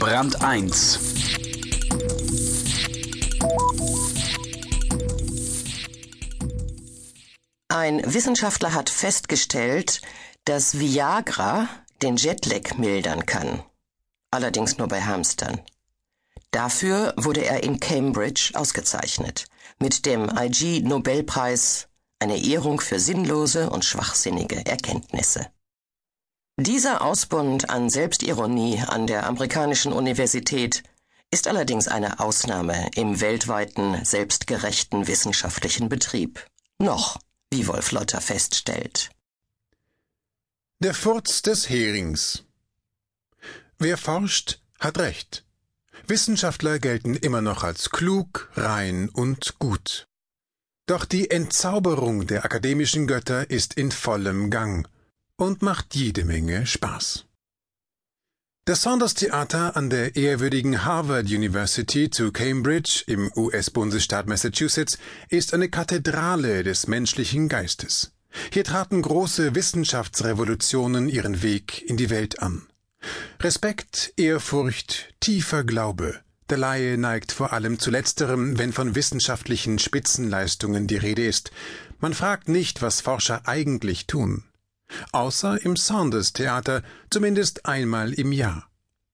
Brand 1 Ein Wissenschaftler hat festgestellt, dass Viagra den Jetlag mildern kann. Allerdings nur bei Hamstern. Dafür wurde er in Cambridge ausgezeichnet. Mit dem IG Nobelpreis eine Ehrung für sinnlose und schwachsinnige Erkenntnisse. Dieser Ausbund an Selbstironie an der amerikanischen Universität ist allerdings eine Ausnahme im weltweiten selbstgerechten wissenschaftlichen Betrieb. Noch, wie Wolf Lotter feststellt. Der Furz des Herings. Wer forscht, hat Recht. Wissenschaftler gelten immer noch als klug, rein und gut. Doch die Entzauberung der akademischen Götter ist in vollem Gang und macht jede Menge Spaß. Das Saunders Theater an der ehrwürdigen Harvard University zu Cambridge im US-Bundesstaat Massachusetts ist eine Kathedrale des menschlichen Geistes. Hier traten große Wissenschaftsrevolutionen ihren Weg in die Welt an. Respekt, Ehrfurcht, tiefer Glaube. Der Laie neigt vor allem zu letzterem, wenn von wissenschaftlichen Spitzenleistungen die Rede ist. Man fragt nicht, was Forscher eigentlich tun. Außer im Saunders Theater, zumindest einmal im Jahr.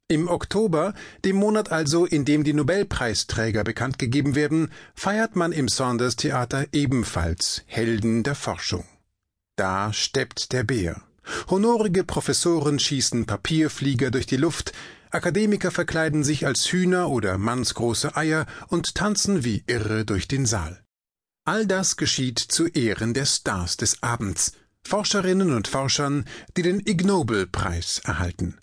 Im Oktober, dem Monat also, in dem die Nobelpreisträger bekannt gegeben werden, feiert man im Saunders Theater ebenfalls Helden der Forschung. Da steppt der Bär. Honorige Professoren schießen Papierflieger durch die Luft, Akademiker verkleiden sich als Hühner oder mannsgroße Eier und tanzen wie irre durch den Saal. All das geschieht zu Ehren der Stars des Abends, Forscherinnen und Forschern, die den Ig Nobel-Preis erhalten.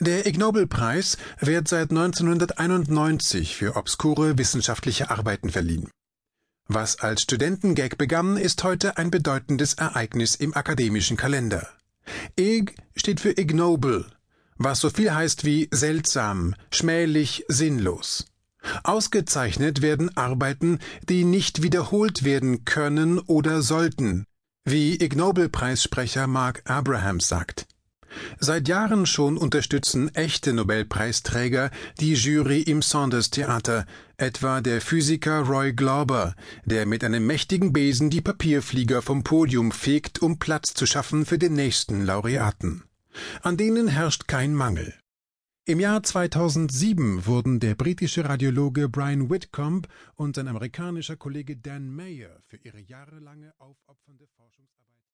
Der Ig Nobel-Preis wird seit 1991 für obskure wissenschaftliche Arbeiten verliehen. Was als Studentengag begann, ist heute ein bedeutendes Ereignis im akademischen Kalender. Ig steht für ignoble, was so viel heißt wie seltsam, schmählich, sinnlos. Ausgezeichnet werden Arbeiten, die nicht wiederholt werden können oder sollten, wie Ig Nobel-Preissprecher Mark Abrahams sagt. Seit Jahren schon unterstützen echte Nobelpreisträger die Jury im Saunders Theater, etwa der Physiker Roy Glauber, der mit einem mächtigen Besen die Papierflieger vom Podium fegt, um Platz zu schaffen für den nächsten Laureaten. An denen herrscht kein Mangel. Im Jahr 2007 wurden der britische Radiologe Brian Whitcomb und sein amerikanischer Kollege Dan Mayer für ihre jahrelange aufopfernde Forschungsarbeit